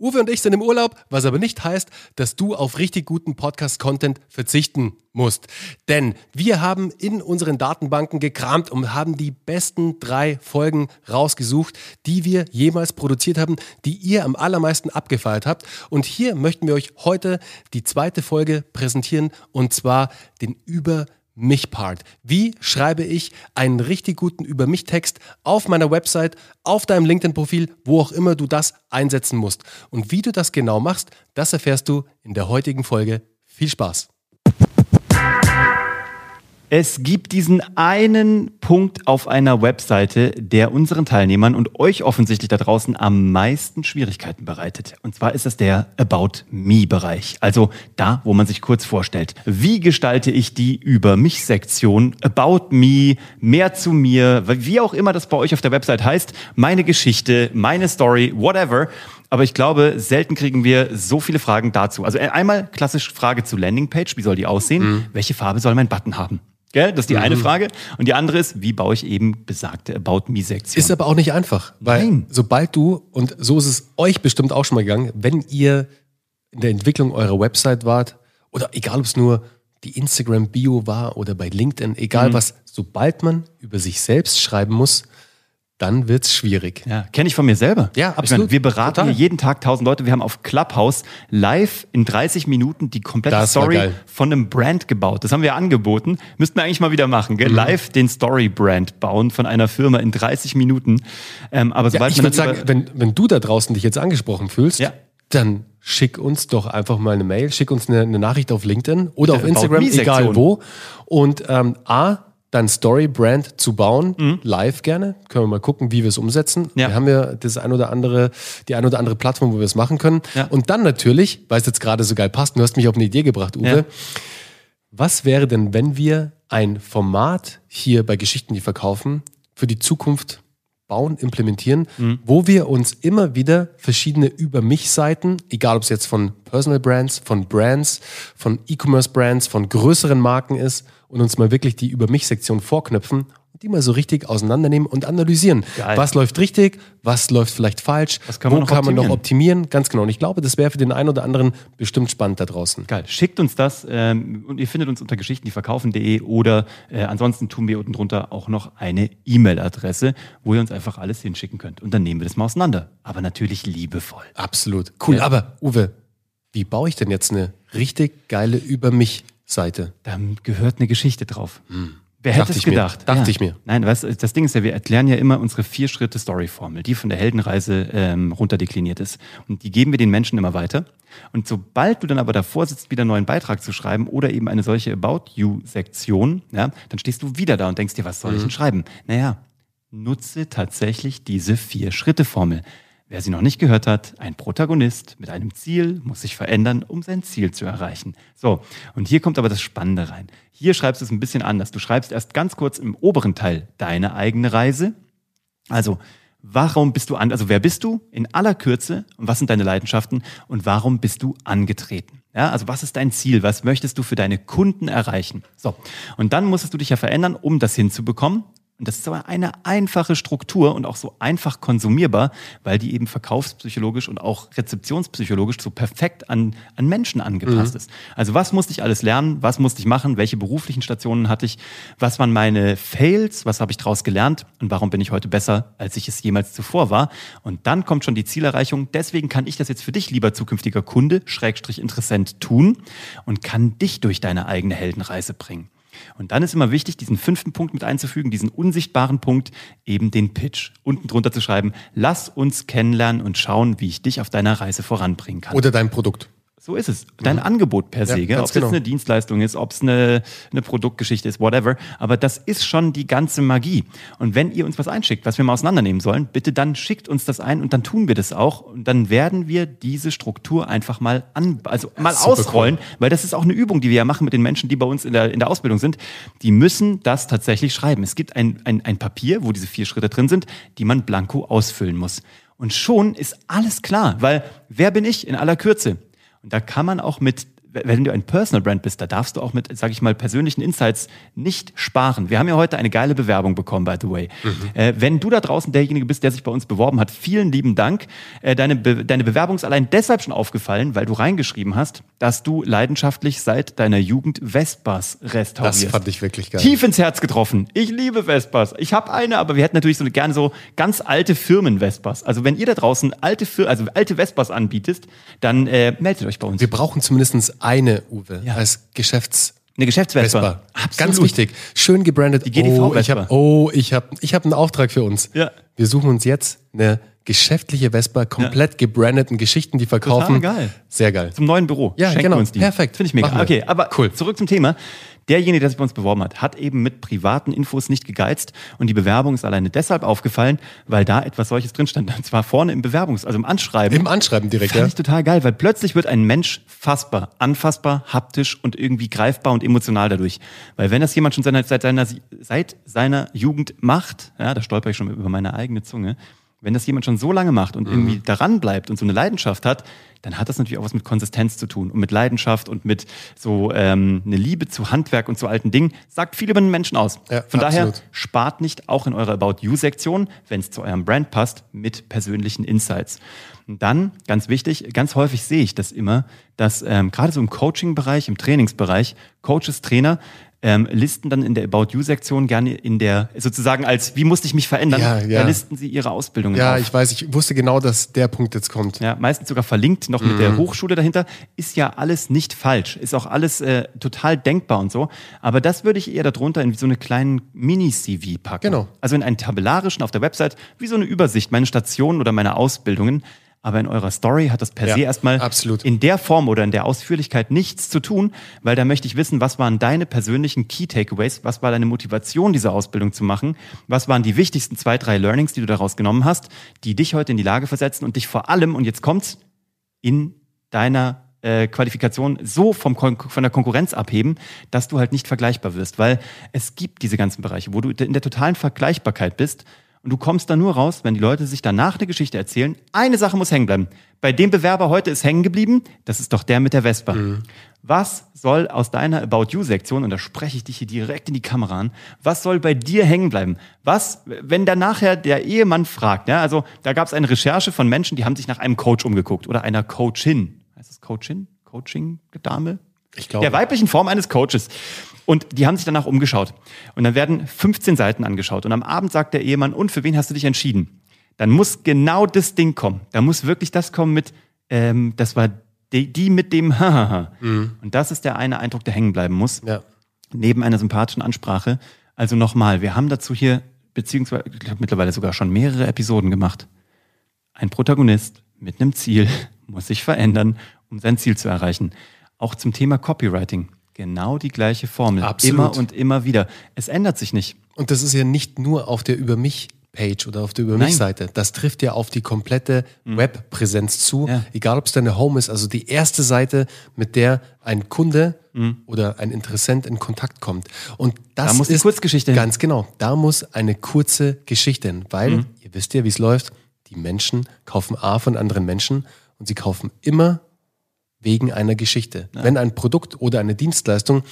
Uwe und ich sind im Urlaub, was aber nicht heißt, dass du auf richtig guten Podcast-Content verzichten musst. Denn wir haben in unseren Datenbanken gekramt und haben die besten drei Folgen rausgesucht, die wir jemals produziert haben, die ihr am allermeisten abgefeiert habt. Und hier möchten wir euch heute die zweite Folge präsentieren und zwar den Über mich Part. Wie schreibe ich einen richtig guten Über mich Text auf meiner Website, auf deinem LinkedIn-Profil, wo auch immer du das einsetzen musst. Und wie du das genau machst, das erfährst du in der heutigen Folge. Viel Spaß! Es gibt diesen einen Punkt auf einer Webseite, der unseren Teilnehmern und euch offensichtlich da draußen am meisten Schwierigkeiten bereitet. Und zwar ist das der About Me-Bereich. Also da, wo man sich kurz vorstellt. Wie gestalte ich die Über mich-Sektion? About Me, mehr zu mir, wie auch immer das bei euch auf der Website heißt. Meine Geschichte, meine Story, whatever. Aber ich glaube, selten kriegen wir so viele Fragen dazu. Also einmal klassisch Frage zu Landingpage. Wie soll die aussehen? Mhm. Welche Farbe soll mein Button haben? Gell? Das ist die mhm. eine Frage. Und die andere ist, wie baue ich eben besagte About Me-Sektion? Ist aber auch nicht einfach. Weil Nein. sobald du, und so ist es euch bestimmt auch schon mal gegangen, wenn ihr in der Entwicklung eurer Website wart, oder egal ob es nur die Instagram-Bio war oder bei LinkedIn, egal mhm. was, sobald man über sich selbst schreiben muss, dann wird es schwierig. Ja, kenne ich von mir selber. Ja, absolut. Meine, wir beraten Total. hier jeden Tag tausend Leute. Wir haben auf Clubhouse live in 30 Minuten die komplette das Story von einem Brand gebaut. Das haben wir angeboten. Müssten wir eigentlich mal wieder machen. Gell? Mhm. Live den Story-Brand bauen von einer Firma in 30 Minuten. Ähm, aber sobald ja, ich würde sagen, wenn, wenn du da draußen dich jetzt angesprochen fühlst, ja. dann schick uns doch einfach mal eine Mail, schick uns eine, eine Nachricht auf LinkedIn oder auf Instagram, egal wo. Und ähm, A, dann Story-Brand zu bauen, mhm. live gerne. Können wir mal gucken, wie wir es umsetzen. Ja. Wir haben ja das ein oder andere, die ein oder andere Plattform, wo wir es machen können. Ja. Und dann natürlich, weil es jetzt gerade so geil passt, du hast mich auf eine Idee gebracht, Uwe. Ja. Was wäre denn, wenn wir ein Format hier bei Geschichten, die verkaufen, für die Zukunft bauen, implementieren, mhm. wo wir uns immer wieder verschiedene Über mich-Seiten, egal ob es jetzt von Personal Brands, von Brands, von E-Commerce Brands, von größeren Marken ist, und uns mal wirklich die Über mich-Sektion vorknöpfen und die mal so richtig auseinandernehmen und analysieren. Geil. Was läuft richtig, was läuft vielleicht falsch, was kann man wo kann man noch optimieren. Ganz genau. Und ich glaube, das wäre für den einen oder anderen bestimmt spannend da draußen. Geil. Schickt uns das ähm, und ihr findet uns unter Geschichten, die verkaufen.de oder äh, ansonsten tun wir unten drunter auch noch eine E-Mail-Adresse, wo ihr uns einfach alles hinschicken könnt. Und dann nehmen wir das mal auseinander. Aber natürlich liebevoll. Absolut. Cool. Ja. Aber Uwe, wie baue ich denn jetzt eine richtig geile Über mich Seite. Da gehört eine Geschichte drauf. Hm. Wer hätte es gedacht? Mir. Dachte ja. ich mir. Nein, was, das Ding ist ja, wir erklären ja immer unsere vier Schritte Story-Formel, die von der Heldenreise ähm, runterdekliniert ist. Und die geben wir den Menschen immer weiter. Und sobald du dann aber davor sitzt, wieder einen neuen Beitrag zu schreiben oder eben eine solche About You-Sektion, ja, dann stehst du wieder da und denkst dir, was soll mhm. ich denn schreiben? Naja, nutze tatsächlich diese vier Schritte-Formel. Wer sie noch nicht gehört hat, ein Protagonist mit einem Ziel muss sich verändern, um sein Ziel zu erreichen. So, und hier kommt aber das Spannende rein. Hier schreibst du es ein bisschen anders. Du schreibst erst ganz kurz im oberen Teil deine eigene Reise. Also, warum bist du an, also wer bist du in aller Kürze und was sind deine Leidenschaften und warum bist du angetreten? Ja, also was ist dein Ziel? Was möchtest du für deine Kunden erreichen? So. Und dann musstest du dich ja verändern, um das hinzubekommen. Und das ist aber eine einfache Struktur und auch so einfach konsumierbar, weil die eben verkaufspsychologisch und auch rezeptionspsychologisch so perfekt an, an Menschen angepasst mhm. ist. Also was musste ich alles lernen? Was musste ich machen? Welche beruflichen Stationen hatte ich? Was waren meine Fails? Was habe ich daraus gelernt? Und warum bin ich heute besser, als ich es jemals zuvor war? Und dann kommt schon die Zielerreichung. Deswegen kann ich das jetzt für dich, lieber zukünftiger Kunde, Schrägstrich Interessent, tun und kann dich durch deine eigene Heldenreise bringen. Und dann ist immer wichtig, diesen fünften Punkt mit einzufügen, diesen unsichtbaren Punkt, eben den Pitch. Unten drunter zu schreiben, lass uns kennenlernen und schauen, wie ich dich auf deiner Reise voranbringen kann. Oder dein Produkt. So ist es. Dein mhm. Angebot per se, ja, ob es genau. jetzt eine Dienstleistung ist, ob es eine, eine Produktgeschichte ist, whatever. Aber das ist schon die ganze Magie. Und wenn ihr uns was einschickt, was wir mal auseinandernehmen sollen, bitte dann schickt uns das ein und dann tun wir das auch. Und dann werden wir diese Struktur einfach mal an, also mal ausrollen, cool. weil das ist auch eine Übung, die wir ja machen mit den Menschen, die bei uns in der, in der Ausbildung sind. Die müssen das tatsächlich schreiben. Es gibt ein, ein, ein Papier, wo diese vier Schritte drin sind, die man blanko ausfüllen muss. Und schon ist alles klar, weil wer bin ich in aller Kürze? Und da kann man auch mit wenn du ein Personal Brand bist, da darfst du auch mit, sag ich mal, persönlichen Insights nicht sparen. Wir haben ja heute eine geile Bewerbung bekommen, by the way. Mhm. Äh, wenn du da draußen derjenige bist, der sich bei uns beworben hat, vielen lieben Dank. Äh, deine, Be deine Bewerbung ist allein deshalb schon aufgefallen, weil du reingeschrieben hast, dass du leidenschaftlich seit deiner Jugend Vespas restaurierst. Das fand ich wirklich geil. Tief ins Herz getroffen. Ich liebe Vespas. Ich habe eine, aber wir hätten natürlich so gerne so ganz alte Firmen-Vespas. Also wenn ihr da draußen alte, Fir also alte Vespas anbietet, dann äh, meldet euch bei uns. Wir brauchen zumindest eine, Uwe, ja. als Geschäfts- eine Geschäftsvespa. Ganz wichtig. Schön gebrandet. Die GDV oh, ich habe oh, ich hab, ich hab einen Auftrag für uns. Ja. Wir suchen uns jetzt eine geschäftliche Vespa, komplett ja. gebrandeten Geschichten, die verkaufen. Total geil. Sehr geil. Zum neuen Büro. Ja, Schenken genau. Uns die. Perfekt. Finde ich mega. Okay, aber cool. zurück zum Thema. Derjenige, der sich bei uns beworben hat, hat eben mit privaten Infos nicht gegeizt und die Bewerbung ist alleine deshalb aufgefallen, weil da etwas solches drin stand. Und zwar vorne im Bewerbungs-, also im Anschreiben. Im Anschreiben direkt, Fand ja. ich total geil, weil plötzlich wird ein Mensch fassbar, anfassbar, haptisch und irgendwie greifbar und emotional dadurch. Weil wenn das jemand schon seit seiner, seit seiner Jugend macht, ja, da stolper ich schon über meine eigene Zunge, wenn das jemand schon so lange macht und mhm. irgendwie daran bleibt und so eine Leidenschaft hat, dann hat das natürlich auch was mit Konsistenz zu tun und mit Leidenschaft und mit so ähm, eine Liebe zu Handwerk und zu alten Dingen. Sagt viel über den Menschen aus. Ja, Von absolut. daher spart nicht auch in eurer About You-Sektion, wenn es zu eurem Brand passt, mit persönlichen Insights. Und dann, ganz wichtig, ganz häufig sehe ich das immer, dass ähm, gerade so im Coaching-Bereich, im Trainingsbereich, Coaches, Trainer ähm, listen dann in der About You-Sektion gerne in der, sozusagen als, wie musste ich mich verändern, ja, ja. da listen sie ihre Ausbildung Ja, auf. ich weiß, ich wusste genau, dass der Punkt jetzt kommt. Ja, meistens sogar verlinkt noch mhm. mit der mhm. Hochschule dahinter. Ist ja alles nicht falsch, ist auch alles äh, total denkbar und so. Aber das würde ich eher darunter in so eine kleinen Mini-CV packen. Genau. Also in einen tabellarischen auf der Website, wie so eine Übersicht, meine Stationen oder meine Ausbildungen. Aber in eurer Story hat das per ja, se erstmal absolut. in der Form oder in der Ausführlichkeit nichts zu tun, weil da möchte ich wissen, was waren deine persönlichen Key Takeaways, was war deine Motivation, diese Ausbildung zu machen, was waren die wichtigsten zwei, drei Learnings, die du daraus genommen hast, die dich heute in die Lage versetzen und dich vor allem, und jetzt kommt's, in deiner äh, Qualifikation so vom Kon von der Konkurrenz abheben, dass du halt nicht vergleichbar wirst, weil es gibt diese ganzen Bereiche, wo du in der totalen Vergleichbarkeit bist und du kommst da nur raus, wenn die Leute sich danach eine Geschichte erzählen. Eine Sache muss hängen bleiben. Bei dem Bewerber heute ist hängen geblieben, das ist doch der mit der Vespa. Mhm. Was soll aus deiner About You-Sektion, und da spreche ich dich hier direkt in die Kamera an, was soll bei dir hängen bleiben? Was, wenn da nachher der Ehemann fragt, ja, also da gab es eine Recherche von Menschen, die haben sich nach einem Coach umgeguckt oder einer Coachin. Heißt das Coachin? Coaching-Dame? Ich glaube. Der weiblichen Form eines Coaches. Und die haben sich danach umgeschaut. Und dann werden 15 Seiten angeschaut. Und am Abend sagt der Ehemann, und für wen hast du dich entschieden? Dann muss genau das Ding kommen. Da muss wirklich das kommen mit, ähm, das war die, die mit dem Hahaha. Mhm. Und das ist der eine Eindruck, der hängen bleiben muss. Ja. Neben einer sympathischen Ansprache. Also nochmal, wir haben dazu hier, beziehungsweise, ich glaube mittlerweile sogar schon mehrere Episoden gemacht. Ein Protagonist mit einem Ziel muss sich verändern, um sein Ziel zu erreichen. Auch zum Thema Copywriting. Genau die gleiche Formel. Absolut. Immer und immer wieder. Es ändert sich nicht. Und das ist ja nicht nur auf der Über mich Page oder auf der Über mich Seite. Das trifft ja auf die komplette mhm. Webpräsenz zu. Ja. Egal, ob es deine Home ist, also die erste Seite, mit der ein Kunde mhm. oder ein Interessent in Kontakt kommt. Und das da muss ist Kurzgeschichte hin. ganz genau. Da muss eine kurze Geschichte hin, weil mhm. ihr wisst ja, wie es läuft. Die Menschen kaufen A von anderen Menschen und sie kaufen immer wegen einer Geschichte. Ja. Wenn ein Produkt oder eine Dienstleistung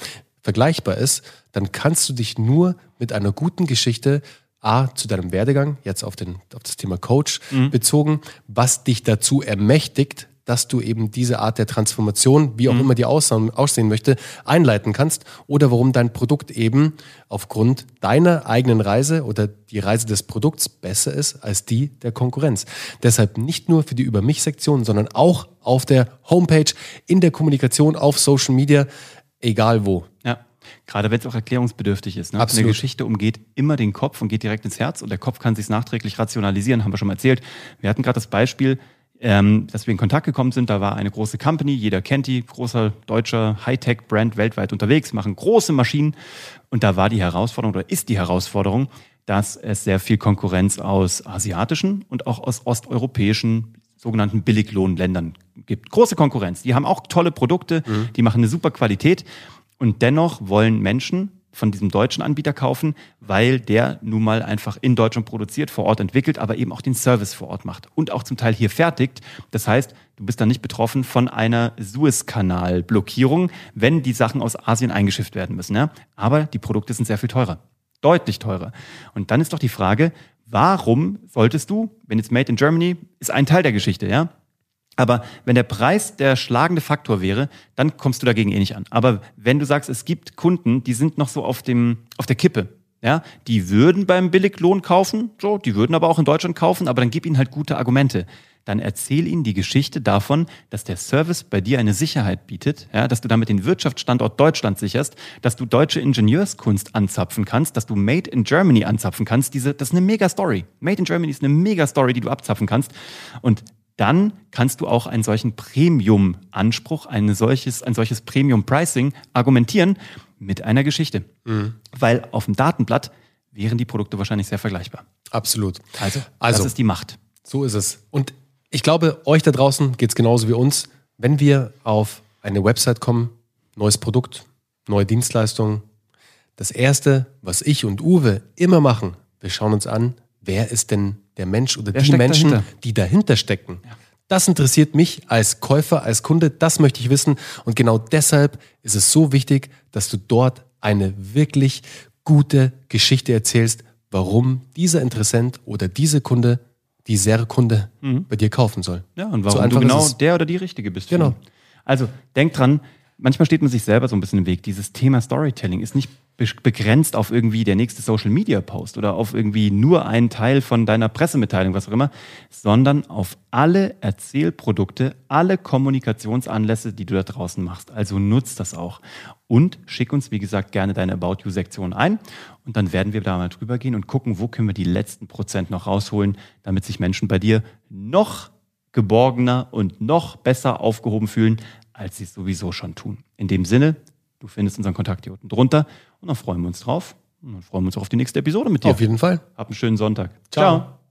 vergleichbar ist, dann kannst du dich nur mit einer guten Geschichte A, zu deinem Werdegang, jetzt auf, den, auf das Thema Coach mhm. bezogen, was dich dazu ermächtigt, dass du eben diese Art der Transformation, wie auch mhm. immer die aussehen, aussehen möchte, einleiten kannst oder warum dein Produkt eben aufgrund deiner eigenen Reise oder die Reise des Produkts besser ist als die der Konkurrenz. Deshalb nicht nur für die Über mich-Sektion, sondern auch auf der Homepage, in der Kommunikation, auf Social Media, egal wo. Ja. Gerade wenn es auch erklärungsbedürftig ist. Ne? Absolut. Eine Geschichte umgeht immer den Kopf und geht direkt ins Herz und der Kopf kann sich nachträglich rationalisieren, haben wir schon mal erzählt. Wir hatten gerade das Beispiel, ähm, dass wir in Kontakt gekommen sind. Da war eine große Company, jeder kennt die, großer deutscher Hightech-Brand weltweit unterwegs, machen große Maschinen. Und da war die Herausforderung oder ist die Herausforderung, dass es sehr viel Konkurrenz aus asiatischen und auch aus osteuropäischen sogenannten Billiglohnländern gibt. Große Konkurrenz. Die haben auch tolle Produkte, mhm. die machen eine super Qualität. Und dennoch wollen Menschen von diesem deutschen Anbieter kaufen, weil der nun mal einfach in Deutschland produziert, vor Ort entwickelt, aber eben auch den Service vor Ort macht und auch zum Teil hier fertigt. Das heißt, du bist dann nicht betroffen von einer Suezkanal-Blockierung, wenn die Sachen aus Asien eingeschifft werden müssen. Ja? Aber die Produkte sind sehr viel teurer. Deutlich teurer. Und dann ist doch die Frage, warum solltest du, wenn jetzt Made in Germany ist ein Teil der Geschichte, ja, aber wenn der Preis der schlagende Faktor wäre, dann kommst du dagegen eh nicht an. Aber wenn du sagst, es gibt Kunden, die sind noch so auf dem, auf der Kippe, ja, die würden beim Billiglohn kaufen, so, die würden aber auch in Deutschland kaufen, aber dann gib ihnen halt gute Argumente. Dann erzähl ihnen die Geschichte davon, dass der Service bei dir eine Sicherheit bietet, ja, dass du damit den Wirtschaftsstandort Deutschland sicherst, dass du deutsche Ingenieurskunst anzapfen kannst, dass du Made in Germany anzapfen kannst. Diese, das ist eine mega Story. Made in Germany ist eine mega Story, die du abzapfen kannst. Und dann kannst du auch einen solchen Premium-Anspruch, ein solches, ein solches Premium-Pricing argumentieren mit einer Geschichte. Mhm. Weil auf dem Datenblatt wären die Produkte wahrscheinlich sehr vergleichbar. Absolut. Also, also das ist die Macht. So ist es. Und ich glaube, euch da draußen geht es genauso wie uns. Wenn wir auf eine Website kommen, neues Produkt, neue Dienstleistungen, das Erste, was ich und Uwe immer machen, wir schauen uns an, wer ist denn der Mensch oder Wer die Menschen, dahinter? die dahinter stecken. Ja. Das interessiert mich als Käufer, als Kunde, das möchte ich wissen. Und genau deshalb ist es so wichtig, dass du dort eine wirklich gute Geschichte erzählst, warum dieser Interessent oder diese Kunde, dieser Kunde mhm. bei dir kaufen soll. Ja, und warum so du genau der oder die Richtige bist. Genau. Also denk dran, manchmal steht man sich selber so ein bisschen im Weg. Dieses Thema Storytelling ist nicht begrenzt auf irgendwie der nächste Social Media Post oder auf irgendwie nur einen Teil von deiner Pressemitteilung, was auch immer, sondern auf alle Erzählprodukte, alle Kommunikationsanlässe, die du da draußen machst. Also nutzt das auch. Und schick uns, wie gesagt, gerne deine About You Sektion ein. Und dann werden wir da mal drüber gehen und gucken, wo können wir die letzten Prozent noch rausholen, damit sich Menschen bei dir noch geborgener und noch besser aufgehoben fühlen, als sie es sowieso schon tun. In dem Sinne, du findest unseren Kontakt hier unten drunter und dann freuen wir uns drauf. Und dann freuen wir uns auch auf die nächste Episode mit dir. Auf jeden Fall. Hab einen schönen Sonntag. Ciao. Ciao.